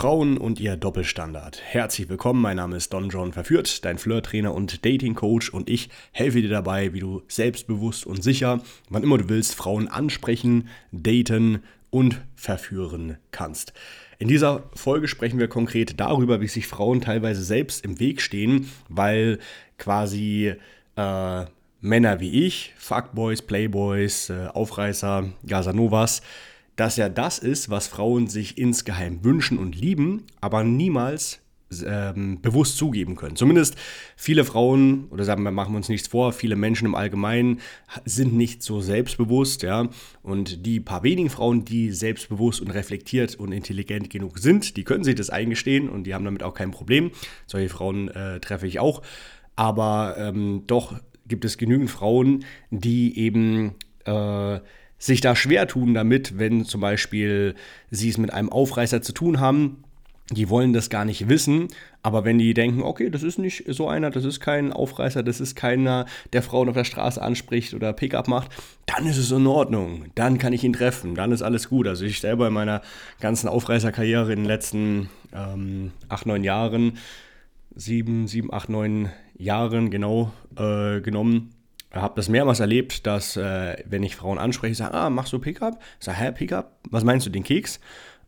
Frauen und ihr Doppelstandard. Herzlich willkommen, mein Name ist Don John Verführt, dein Flirt-Trainer und Dating-Coach und ich helfe dir dabei, wie du selbstbewusst und sicher, wann immer du willst, Frauen ansprechen, daten und verführen kannst. In dieser Folge sprechen wir konkret darüber, wie sich Frauen teilweise selbst im Weg stehen, weil quasi äh, Männer wie ich, Fuckboys, Playboys, äh, Aufreißer, Gasanovas, dass ja das ist, was Frauen sich insgeheim wünschen und lieben, aber niemals ähm, bewusst zugeben können. Zumindest viele Frauen, oder sagen wir, machen wir uns nichts vor, viele Menschen im Allgemeinen sind nicht so selbstbewusst, ja. Und die paar wenigen Frauen, die selbstbewusst und reflektiert und intelligent genug sind, die können sich das eingestehen und die haben damit auch kein Problem. Solche Frauen äh, treffe ich auch. Aber ähm, doch gibt es genügend Frauen, die eben äh, sich da schwer tun damit, wenn zum Beispiel sie es mit einem Aufreißer zu tun haben. Die wollen das gar nicht wissen, aber wenn die denken, okay, das ist nicht so einer, das ist kein Aufreißer, das ist keiner, der Frauen auf der Straße anspricht oder Pickup macht, dann ist es in Ordnung. Dann kann ich ihn treffen, dann ist alles gut. Also ich selber in meiner ganzen Aufreißerkarriere in den letzten ähm, acht, neun Jahren, sieben, sieben, acht, neun Jahren genau äh, genommen, habe das mehrmals erlebt, dass, äh, wenn ich Frauen anspreche, sage, ah, machst du Pickup? Ich sage, hä, Pickup? Was meinst du, den Keks?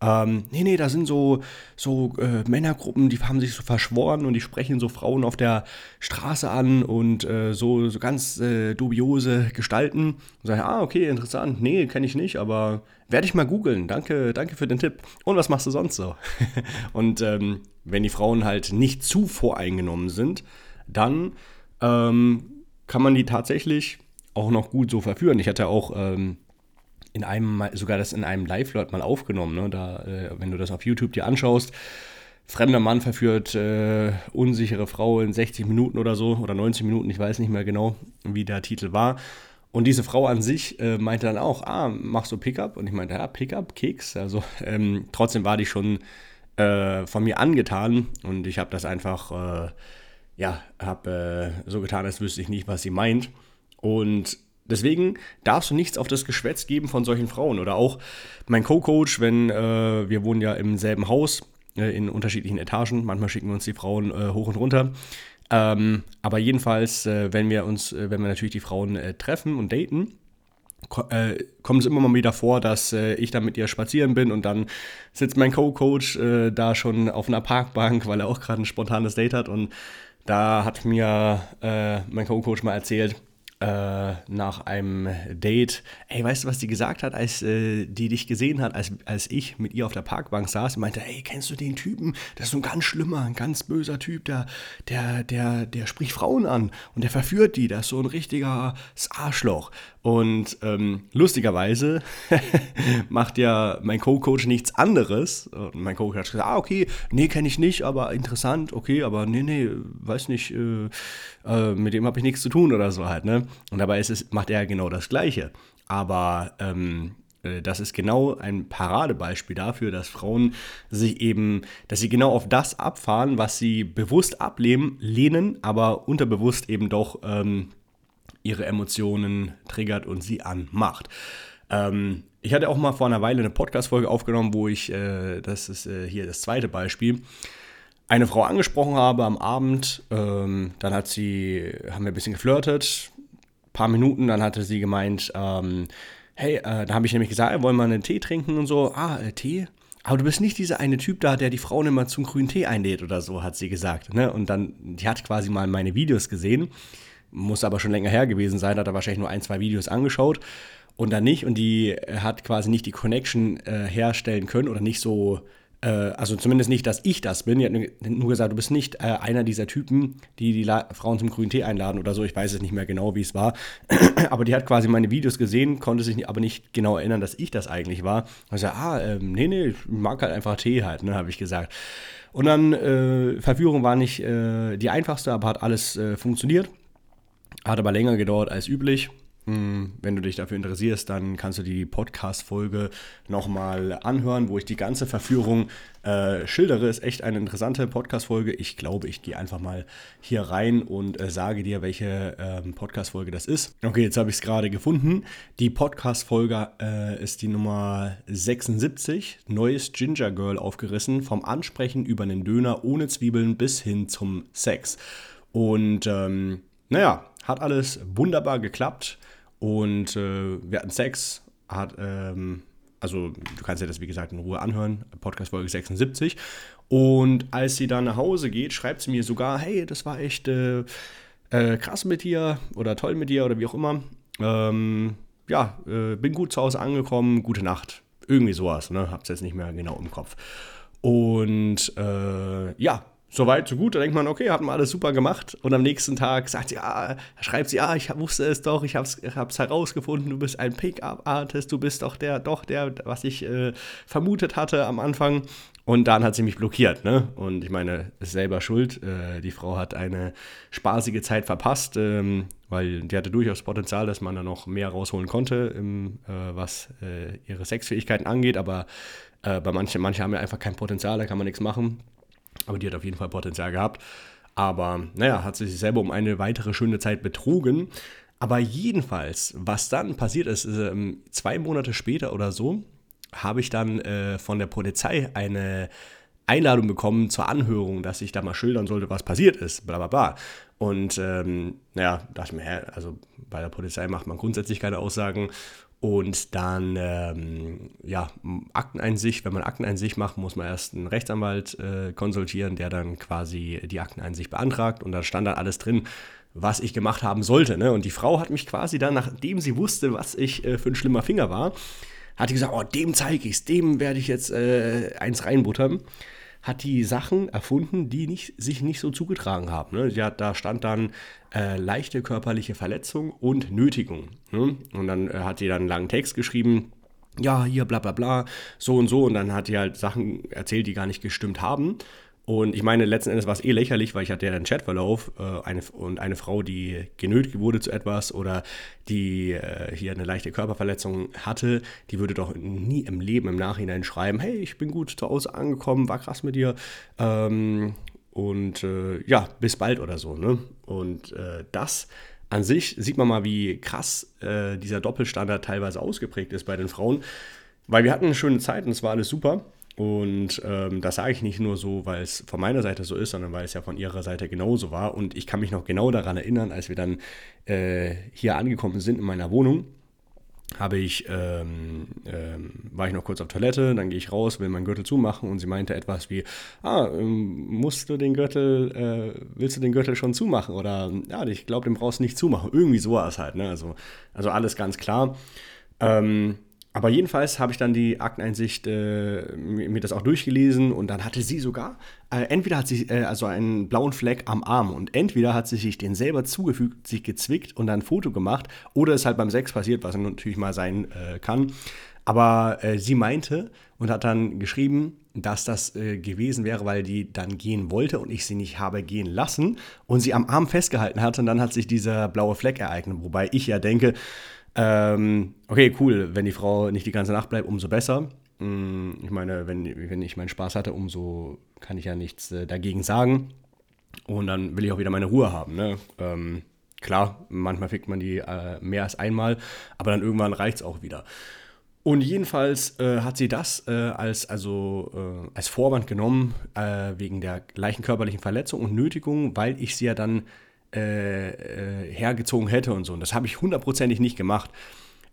Ähm, nee, nee, da sind so, so äh, Männergruppen, die haben sich so verschworen und die sprechen so Frauen auf der Straße an und äh, so, so ganz äh, dubiose Gestalten. Und sage, ah, okay, interessant. Nee, kenne ich nicht, aber werde ich mal googeln. Danke, danke für den Tipp. Und was machst du sonst so? und ähm, wenn die Frauen halt nicht zu voreingenommen sind, dann ähm, kann man die tatsächlich auch noch gut so verführen. Ich hatte auch ähm, in einem, sogar das in einem Live-Flirt mal aufgenommen, ne? da, äh, wenn du das auf YouTube dir anschaust. Fremder Mann verführt äh, unsichere Frau in 60 Minuten oder so oder 90 Minuten, ich weiß nicht mehr genau, wie der Titel war. Und diese Frau an sich äh, meinte dann auch, ah, machst du Pickup? Und ich meinte, ja, Pickup, Keks. Also ähm, trotzdem war die schon äh, von mir angetan und ich habe das einfach äh, ja, habe äh, so getan, als wüsste ich nicht, was sie meint. Und deswegen darfst du nichts auf das Geschwätz geben von solchen Frauen. Oder auch mein Co-Coach, wenn äh, wir wohnen ja im selben Haus, äh, in unterschiedlichen Etagen. Manchmal schicken wir uns die Frauen äh, hoch und runter. Ähm, aber jedenfalls, äh, wenn wir uns, äh, wenn wir natürlich die Frauen treffen und daten, kommt es immer mal wieder vor, dass ich dann mit ihr spazieren bin und dann sitzt mein Co-Coach da schon auf einer Parkbank, weil er auch gerade ein spontanes Date hat und da hat mir äh, mein Co-Coach mal erzählt, äh, nach einem Date, ey, weißt du, was die gesagt hat, als äh, die dich gesehen hat, als, als ich mit ihr auf der Parkbank saß, meinte, ey, kennst du den Typen? Das ist so ein ganz schlimmer, ein ganz böser Typ, der, der, der, der spricht Frauen an und der verführt die, das ist so ein richtiger Arschloch. Und ähm, lustigerweise macht ja mein Co-Coach nichts anderes. Und mein Co-Coach hat gesagt, ah, okay, nee, kenne ich nicht, aber interessant, okay, aber nee, nee, weiß nicht, äh, äh, mit dem habe ich nichts zu tun oder so halt, ne? Und dabei ist es, macht er genau das Gleiche. Aber ähm, äh, das ist genau ein Paradebeispiel dafür, dass Frauen sich eben, dass sie genau auf das abfahren, was sie bewusst ablehnen, lehnen, aber unterbewusst eben doch ähm, ihre Emotionen triggert und sie anmacht. Ähm, ich hatte auch mal vor einer Weile eine Podcast-Folge aufgenommen, wo ich, äh, das ist äh, hier das zweite Beispiel, eine Frau angesprochen habe am Abend. Ähm, dann hat sie, haben wir ein bisschen geflirtet, ein paar Minuten, dann hatte sie gemeint, ähm, hey, äh, da habe ich nämlich gesagt, wollen wir einen Tee trinken und so. Ah, äh, Tee? Aber du bist nicht dieser eine Typ da, der die Frauen immer zum grünen Tee einlädt oder so, hat sie gesagt. Ne? Und dann, die hat quasi mal meine Videos gesehen muss aber schon länger her gewesen sein, hat er wahrscheinlich nur ein, zwei Videos angeschaut und dann nicht. Und die hat quasi nicht die Connection äh, herstellen können oder nicht so, äh, also zumindest nicht, dass ich das bin. Die hat nur gesagt, du bist nicht äh, einer dieser Typen, die die La Frauen zum grünen Tee einladen oder so. Ich weiß es nicht mehr genau, wie es war. aber die hat quasi meine Videos gesehen, konnte sich aber nicht genau erinnern, dass ich das eigentlich war. Sagte, ah, ähm, nee, nee, ich mag halt einfach Tee halt, ne, habe ich gesagt. Und dann, äh, Verführung war nicht äh, die einfachste, aber hat alles äh, funktioniert. Hat aber länger gedauert als üblich. Hm, wenn du dich dafür interessierst, dann kannst du die Podcast-Folge nochmal anhören, wo ich die ganze Verführung äh, schildere. Ist echt eine interessante Podcast-Folge. Ich glaube, ich gehe einfach mal hier rein und äh, sage dir, welche ähm, Podcast-Folge das ist. Okay, jetzt habe ich es gerade gefunden. Die Podcast-Folge äh, ist die Nummer 76. Neues Ginger Girl aufgerissen. Vom Ansprechen über einen Döner ohne Zwiebeln bis hin zum Sex. Und ähm, naja, hat alles wunderbar geklappt. Und äh, wir hatten Sex, hat, ähm, also du kannst dir das wie gesagt in Ruhe anhören, Podcast Folge 76. Und als sie dann nach Hause geht, schreibt sie mir sogar, hey, das war echt äh, äh, krass mit dir oder toll mit dir oder wie auch immer. Ähm, ja, äh, bin gut zu Hause angekommen, gute Nacht. Irgendwie sowas, ne? Hab's jetzt nicht mehr genau im Kopf. Und äh, ja, Soweit, so gut. Da denkt man, okay, hat man alles super gemacht. Und am nächsten Tag sagt sie, ah, schreibt sie, ah, ich wusste es doch, ich hab's, hab's herausgefunden, du bist ein Pickup-Artist, du bist doch der, doch der, was ich äh, vermutet hatte am Anfang. Und dann hat sie mich blockiert, ne? Und ich meine, selber schuld. Äh, die Frau hat eine spaßige Zeit verpasst, ähm, weil die hatte durchaus Potenzial, dass man da noch mehr rausholen konnte, im, äh, was äh, ihre Sexfähigkeiten angeht. Aber äh, bei manchen, manche haben ja einfach kein Potenzial, da kann man nichts machen. Aber die hat auf jeden Fall Potenzial gehabt. Aber naja, hat sich selber um eine weitere schöne Zeit betrogen. Aber jedenfalls, was dann passiert ist, ähm, zwei Monate später oder so, habe ich dann äh, von der Polizei eine Einladung bekommen zur Anhörung, dass ich da mal schildern sollte, was passiert ist, bla bla bla. Und ähm, naja, dachte ich mir, hä, also bei der Polizei macht man grundsätzlich keine Aussagen. Und dann, ähm, ja, Akteneinsicht. Wenn man Akteneinsicht macht, muss man erst einen Rechtsanwalt äh, konsultieren, der dann quasi die Akteneinsicht beantragt. Und da stand dann alles drin, was ich gemacht haben sollte. Ne? Und die Frau hat mich quasi dann, nachdem sie wusste, was ich äh, für ein schlimmer Finger war, hat die gesagt, oh, dem zeige ich es, dem werde ich jetzt äh, eins reinbuttern hat die Sachen erfunden, die nicht, sich nicht so zugetragen haben. Ne? Ja, da stand dann äh, leichte körperliche Verletzung und Nötigung. Ne? Und dann äh, hat die dann einen langen Text geschrieben, ja, hier bla bla bla, so und so. Und dann hat die halt Sachen erzählt, die gar nicht gestimmt haben. Und ich meine, letzten Endes war es eh lächerlich, weil ich hatte ja einen Chatverlauf äh, eine, und eine Frau, die genötigt wurde zu etwas oder die äh, hier eine leichte Körperverletzung hatte, die würde doch nie im Leben im Nachhinein schreiben, hey, ich bin gut zu Hause angekommen, war krass mit dir ähm, und äh, ja, bis bald oder so. Ne? Und äh, das an sich sieht man mal, wie krass äh, dieser Doppelstandard teilweise ausgeprägt ist bei den Frauen, weil wir hatten eine schöne Zeit und es war alles super. Und ähm, das sage ich nicht nur so, weil es von meiner Seite so ist, sondern weil es ja von ihrer Seite genauso war. Und ich kann mich noch genau daran erinnern, als wir dann äh, hier angekommen sind in meiner Wohnung, habe ich, ähm, ähm, war ich noch kurz auf Toilette, dann gehe ich raus, will meinen Gürtel zumachen und sie meinte etwas wie, ah, ähm, musst du den Gürtel, äh, willst du den Gürtel schon zumachen? Oder ja, ich glaube, den brauchst du nicht zumachen. Irgendwie so war es halt, ne? Also, also alles ganz klar. Ähm, aber jedenfalls habe ich dann die Akteneinsicht äh, mir das auch durchgelesen und dann hatte sie sogar, äh, entweder hat sie äh, also einen blauen Fleck am Arm und entweder hat sie sich den selber zugefügt, sich gezwickt und dann ein Foto gemacht oder ist halt beim Sex passiert, was natürlich mal sein äh, kann. Aber äh, sie meinte und hat dann geschrieben, dass das äh, gewesen wäre, weil die dann gehen wollte und ich sie nicht habe gehen lassen und sie am Arm festgehalten hatte und dann hat sich dieser blaue Fleck ereignet. Wobei ich ja denke, ähm, okay, cool, wenn die Frau nicht die ganze Nacht bleibt, umso besser. Mm, ich meine, wenn, wenn ich meinen Spaß hatte, umso kann ich ja nichts äh, dagegen sagen. Und dann will ich auch wieder meine Ruhe haben. Ne? Ähm, klar, manchmal fickt man die äh, mehr als einmal, aber dann irgendwann reicht es auch wieder. Und jedenfalls äh, hat sie das äh, als, also, äh, als Vorwand genommen, äh, wegen der gleichen körperlichen Verletzung und Nötigung, weil ich sie ja dann äh, äh, hergezogen hätte und so. Und das habe ich hundertprozentig nicht gemacht.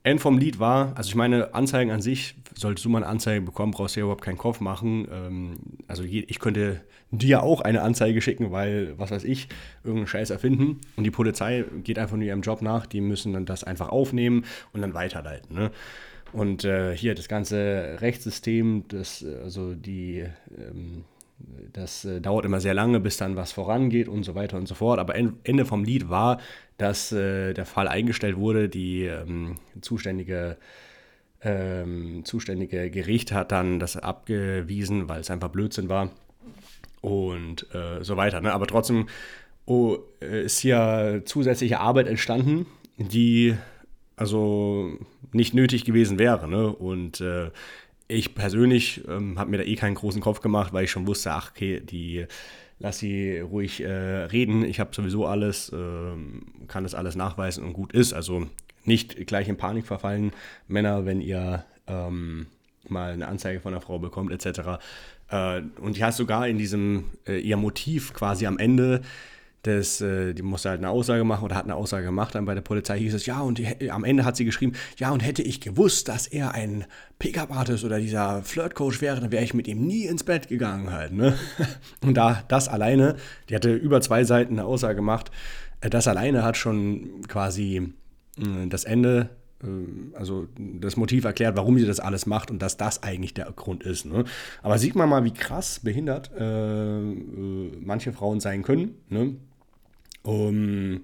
End vom Lied war, also ich meine, Anzeigen an sich, solltest du mal eine Anzeige bekommen, brauchst du ja überhaupt keinen Kopf machen. Ähm, also ich könnte dir auch eine Anzeige schicken, weil, was weiß ich, irgendeinen Scheiß erfinden. Und die Polizei geht einfach nur ihrem Job nach, die müssen dann das einfach aufnehmen und dann weiterleiten. Ne? Und äh, hier das ganze Rechtssystem, das, also die ähm, das äh, dauert immer sehr lange, bis dann was vorangeht und so weiter und so fort. Aber Ende vom Lied war, dass äh, der Fall eingestellt wurde. Die ähm, zuständige, ähm, zuständige Gericht hat dann das abgewiesen, weil es einfach Blödsinn war. Und äh, so weiter. Ne? Aber trotzdem oh, ist hier zusätzliche Arbeit entstanden, die also nicht nötig gewesen wäre. Ne? Und äh, ich persönlich ähm, habe mir da eh keinen großen Kopf gemacht, weil ich schon wusste, ach okay, die lass sie ruhig äh, reden. Ich habe sowieso alles, äh, kann das alles nachweisen und gut ist. Also nicht gleich in Panik verfallen, Männer, wenn ihr ähm, mal eine Anzeige von einer Frau bekommt, etc. Äh, und die hat sogar in diesem, äh, ihr Motiv quasi am Ende das, äh, die musste halt eine Aussage machen oder hat eine Aussage gemacht. Dann bei der Polizei hieß es, ja, und die, am Ende hat sie geschrieben, ja, und hätte ich gewusst, dass er ein Pickup-Artist oder dieser Flirt-Coach wäre, dann wäre ich mit ihm nie ins Bett gegangen halt. Ne? Und da das alleine, die hatte über zwei Seiten eine Aussage gemacht, äh, das alleine hat schon quasi äh, das Ende also das Motiv erklärt, warum sie das alles macht und dass das eigentlich der Grund ist. Ne? Aber sieht man mal, wie krass behindert äh, manche Frauen sein können. Ne? Um,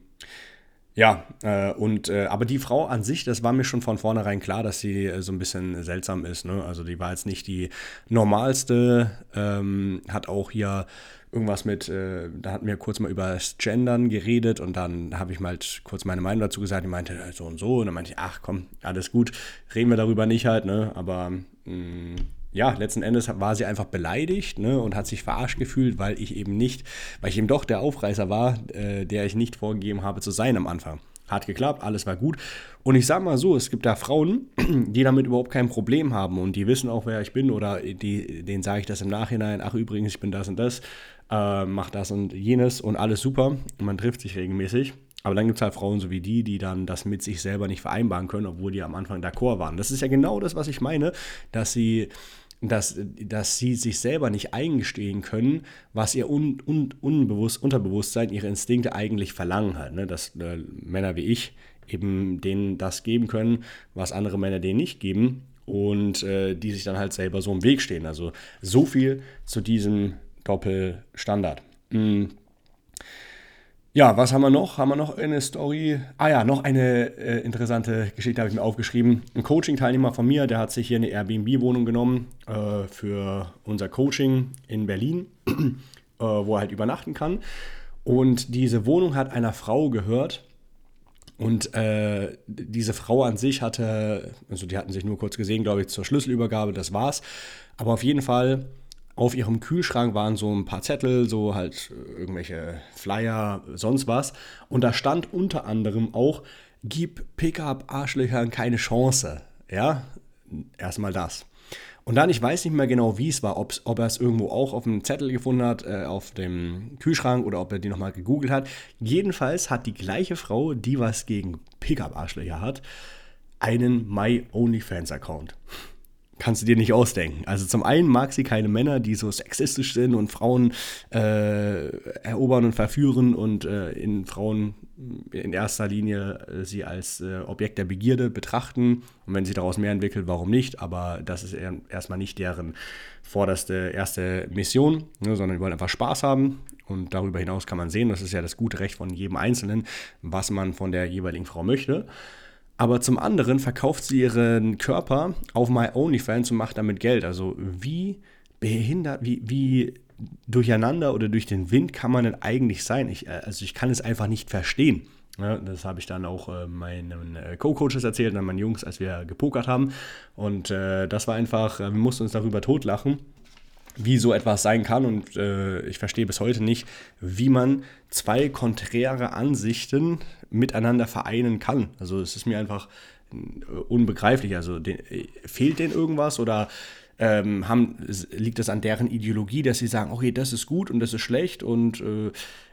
ja, äh, und äh, aber die Frau an sich, das war mir schon von vornherein klar, dass sie äh, so ein bisschen seltsam ist. Ne? Also die war jetzt nicht die normalste, ähm, hat auch hier irgendwas mit, äh, da hatten wir kurz mal über das Gendern geredet und dann habe ich mal halt kurz meine Meinung dazu gesagt. Die meinte äh, so und so und dann meinte ich, ach komm, alles gut, reden wir darüber nicht halt, ne? Aber mh, mm, ja, letzten Endes war sie einfach beleidigt ne, und hat sich verarscht gefühlt, weil ich eben nicht, weil ich eben doch der Aufreißer war, äh, der ich nicht vorgegeben habe zu sein am Anfang. Hat geklappt, alles war gut. Und ich sage mal so, es gibt da Frauen, die damit überhaupt kein Problem haben und die wissen auch, wer ich bin oder die, denen sage ich das im Nachhinein, ach übrigens, ich bin das und das, äh, mach das und jenes und alles super und man trifft sich regelmäßig. Aber dann gibt es halt Frauen so wie die, die dann das mit sich selber nicht vereinbaren können, obwohl die am Anfang d'accord waren. Das ist ja genau das, was ich meine, dass sie dass, dass sie sich selber nicht eingestehen können, was ihr un, un, unbewusst, Unterbewusstsein, ihre Instinkte eigentlich verlangen halt. Ne? Dass äh, Männer wie ich eben denen das geben können, was andere Männer denen nicht geben und äh, die sich dann halt selber so im Weg stehen. Also so viel zu diesem Doppelstandard. Mhm. Ja, was haben wir noch? Haben wir noch eine Story? Ah ja, noch eine äh, interessante Geschichte habe ich mir aufgeschrieben. Ein Coaching-Teilnehmer von mir, der hat sich hier eine Airbnb-Wohnung genommen äh, für unser Coaching in Berlin, äh, wo er halt übernachten kann. Und diese Wohnung hat einer Frau gehört. Und äh, diese Frau an sich hatte, also die hatten sich nur kurz gesehen, glaube ich, zur Schlüsselübergabe, das war's. Aber auf jeden Fall auf ihrem Kühlschrank waren so ein paar Zettel, so halt äh, irgendwelche Flyer, sonst was. Und da stand unter anderem auch, gib Pickup-Arschlöchern keine Chance. Ja, erstmal das. Und dann, ich weiß nicht mehr genau, wie es war, ob er es irgendwo auch auf dem Zettel gefunden hat, äh, auf dem Kühlschrank oder ob er die nochmal gegoogelt hat. Jedenfalls hat die gleiche Frau, die was gegen Pickup-Arschlöcher hat, einen My OnlyFans-Account kannst du dir nicht ausdenken. Also zum einen mag sie keine Männer, die so sexistisch sind und Frauen äh, erobern und verführen und äh, in Frauen in erster Linie äh, sie als äh, Objekt der Begierde betrachten. Und wenn sie daraus mehr entwickelt, warum nicht? Aber das ist erstmal nicht deren vorderste erste Mission, ne, sondern die wollen einfach Spaß haben. Und darüber hinaus kann man sehen, das ist ja das gute Recht von jedem Einzelnen, was man von der jeweiligen Frau möchte. Aber zum anderen verkauft sie ihren Körper auf My OnlyFans und macht damit Geld. Also wie behindert, wie, wie durcheinander oder durch den Wind kann man denn eigentlich sein? Ich, äh, also ich kann es einfach nicht verstehen. Ja, das habe ich dann auch äh, meinen äh, Co-Coaches erzählt, dann meinen Jungs, als wir gepokert haben. Und äh, das war einfach, äh, wir mussten uns darüber totlachen wie so etwas sein kann. Und äh, ich verstehe bis heute nicht, wie man zwei konträre Ansichten miteinander vereinen kann. Also es ist mir einfach äh, unbegreiflich. Also den, äh, fehlt denen irgendwas oder ähm, haben, liegt es an deren Ideologie, dass sie sagen, okay, das ist gut und das ist schlecht und äh,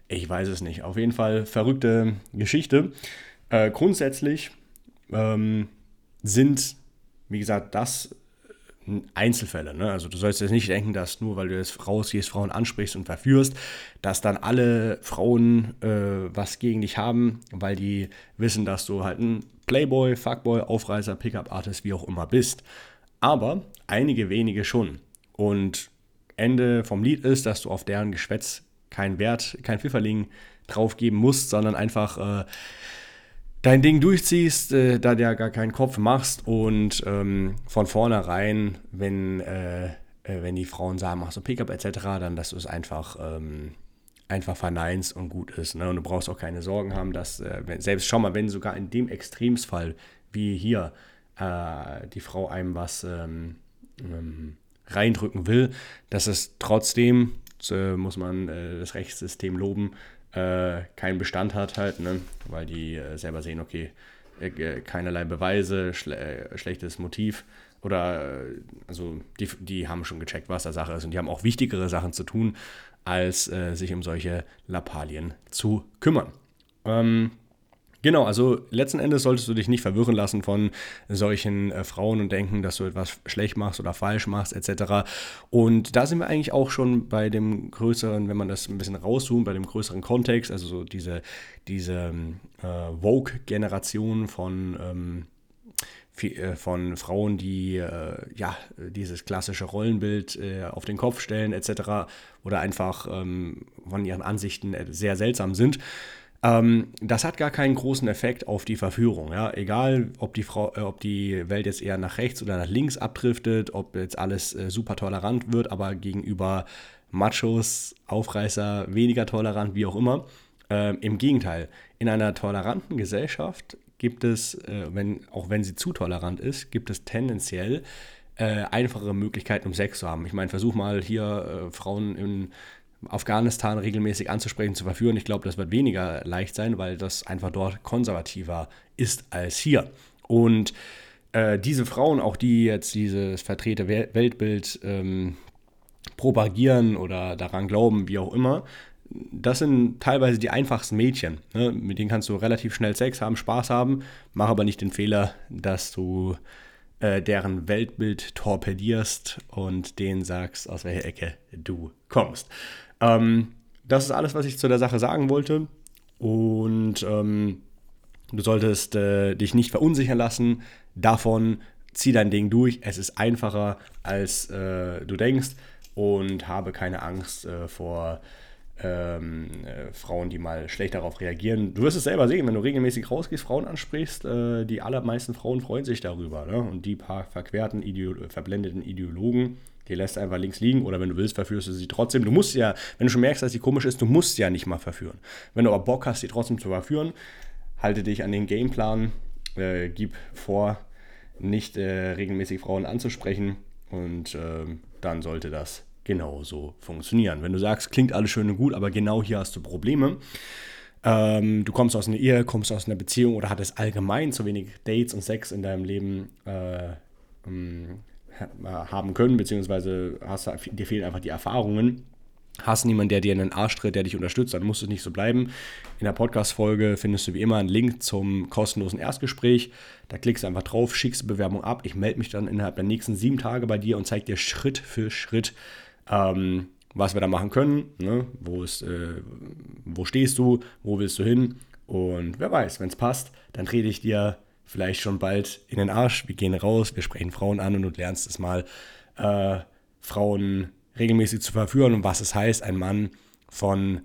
ich weiß es nicht. Auf jeden Fall verrückte Geschichte. Äh, grundsätzlich ähm, sind, wie gesagt, das Einzelfälle. Ne? Also du sollst jetzt nicht denken, dass nur weil du jetzt rausgehst, Frauen ansprichst und verführst, dass dann alle Frauen äh, was gegen dich haben, weil die wissen, dass du halt ein Playboy, Fuckboy, Aufreißer, Pickup-Artist, wie auch immer bist. Aber einige wenige schon. Und Ende vom Lied ist, dass du auf deren Geschwätz keinen Wert, kein Pfifferling draufgeben musst, sondern einfach äh, dein Ding durchziehst, äh, da du ja gar keinen Kopf machst und ähm, von vornherein, wenn, äh, äh, wenn die Frauen sagen, mach so Pickup etc., dann dass du es einfach, ähm, einfach verneinst und gut ist. Ne? Und du brauchst auch keine Sorgen haben, dass, äh, wenn, selbst schau mal, wenn sogar in dem Extremsfall wie hier äh, die Frau einem was ähm, ähm, reindrücken will, dass es trotzdem, äh, muss man das Rechtssystem loben, äh, keinen Bestand hat halt, ne? weil die äh, selber sehen, okay, äh, keinerlei Beweise, schle schlechtes Motiv oder also die, die haben schon gecheckt, was da Sache ist und die haben auch wichtigere Sachen zu tun, als sich um solche Lappalien zu kümmern. Ähm, Genau, also letzten Endes solltest du dich nicht verwirren lassen von solchen äh, Frauen und denken, dass du etwas schlecht machst oder falsch machst etc. Und da sind wir eigentlich auch schon bei dem größeren, wenn man das ein bisschen rauszoomt, bei dem größeren Kontext, also so diese, diese äh, Vogue-Generation von ähm, äh, von Frauen, die äh, ja dieses klassische Rollenbild äh, auf den Kopf stellen etc. oder einfach ähm, von ihren Ansichten äh, sehr seltsam sind. Ähm, das hat gar keinen großen Effekt auf die Verführung. Ja? Egal, ob die, Frau, äh, ob die Welt jetzt eher nach rechts oder nach links abdriftet, ob jetzt alles äh, super tolerant wird, aber gegenüber Machos, Aufreißer weniger tolerant, wie auch immer. Ähm, Im Gegenteil, in einer toleranten Gesellschaft gibt es, äh, wenn, auch wenn sie zu tolerant ist, gibt es tendenziell äh, einfache Möglichkeiten, um Sex zu haben. Ich meine, versuch mal hier äh, Frauen in Afghanistan regelmäßig anzusprechen, zu verführen. Ich glaube, das wird weniger leicht sein, weil das einfach dort konservativer ist als hier. Und äh, diese Frauen, auch die jetzt dieses vertrete Weltbild ähm, propagieren oder daran glauben, wie auch immer, das sind teilweise die einfachsten Mädchen. Ne? Mit denen kannst du relativ schnell Sex haben, Spaß haben, mach aber nicht den Fehler, dass du äh, deren Weltbild torpedierst und denen sagst, aus welcher Ecke du kommst. Ähm, das ist alles, was ich zu der Sache sagen wollte. Und ähm, du solltest äh, dich nicht verunsichern lassen davon. Zieh dein Ding durch. Es ist einfacher, als äh, du denkst. Und habe keine Angst äh, vor ähm, äh, Frauen, die mal schlecht darauf reagieren. Du wirst es selber sehen, wenn du regelmäßig rausgehst, Frauen ansprichst, äh, die allermeisten Frauen freuen sich darüber. Ne? Und die paar verquerten, Ideo verblendeten Ideologen, die lässt einfach links liegen oder wenn du willst, verführst du sie trotzdem. Du musst ja, wenn du schon merkst, dass sie komisch ist, du musst sie ja nicht mal verführen. Wenn du aber Bock hast, sie trotzdem zu verführen, halte dich an den Gameplan, äh, gib vor, nicht äh, regelmäßig Frauen anzusprechen und äh, dann sollte das genauso funktionieren. Wenn du sagst, klingt alles schön und gut, aber genau hier hast du Probleme, ähm, du kommst aus einer Ehe, kommst aus einer Beziehung oder hattest allgemein zu wenig Dates und Sex in deinem Leben äh, ähm, haben können, beziehungsweise hast, dir fehlen einfach die Erfahrungen. Hast niemanden, der dir in den Arsch tritt, der dich unterstützt, dann muss es nicht so bleiben. In der Podcast-Folge findest du wie immer einen Link zum kostenlosen Erstgespräch. Da klickst du einfach drauf, schickst Bewerbung ab. Ich melde mich dann innerhalb der nächsten sieben Tage bei dir und zeige dir Schritt für Schritt, ähm, was wir da machen können. Ne? Wo, ist, äh, wo stehst du? Wo willst du hin? Und wer weiß, wenn es passt, dann rede ich dir vielleicht schon bald in den Arsch. Wir gehen raus, wir sprechen Frauen an und du lernst es mal, äh, Frauen regelmäßig zu verführen und was es heißt, ein Mann von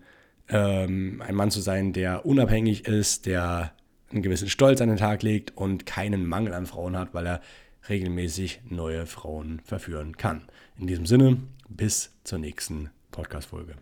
ähm, ein Mann zu sein, der unabhängig ist, der einen gewissen Stolz an den Tag legt und keinen Mangel an Frauen hat, weil er regelmäßig neue Frauen verführen kann. In diesem Sinne, bis zur nächsten Podcast-Folge.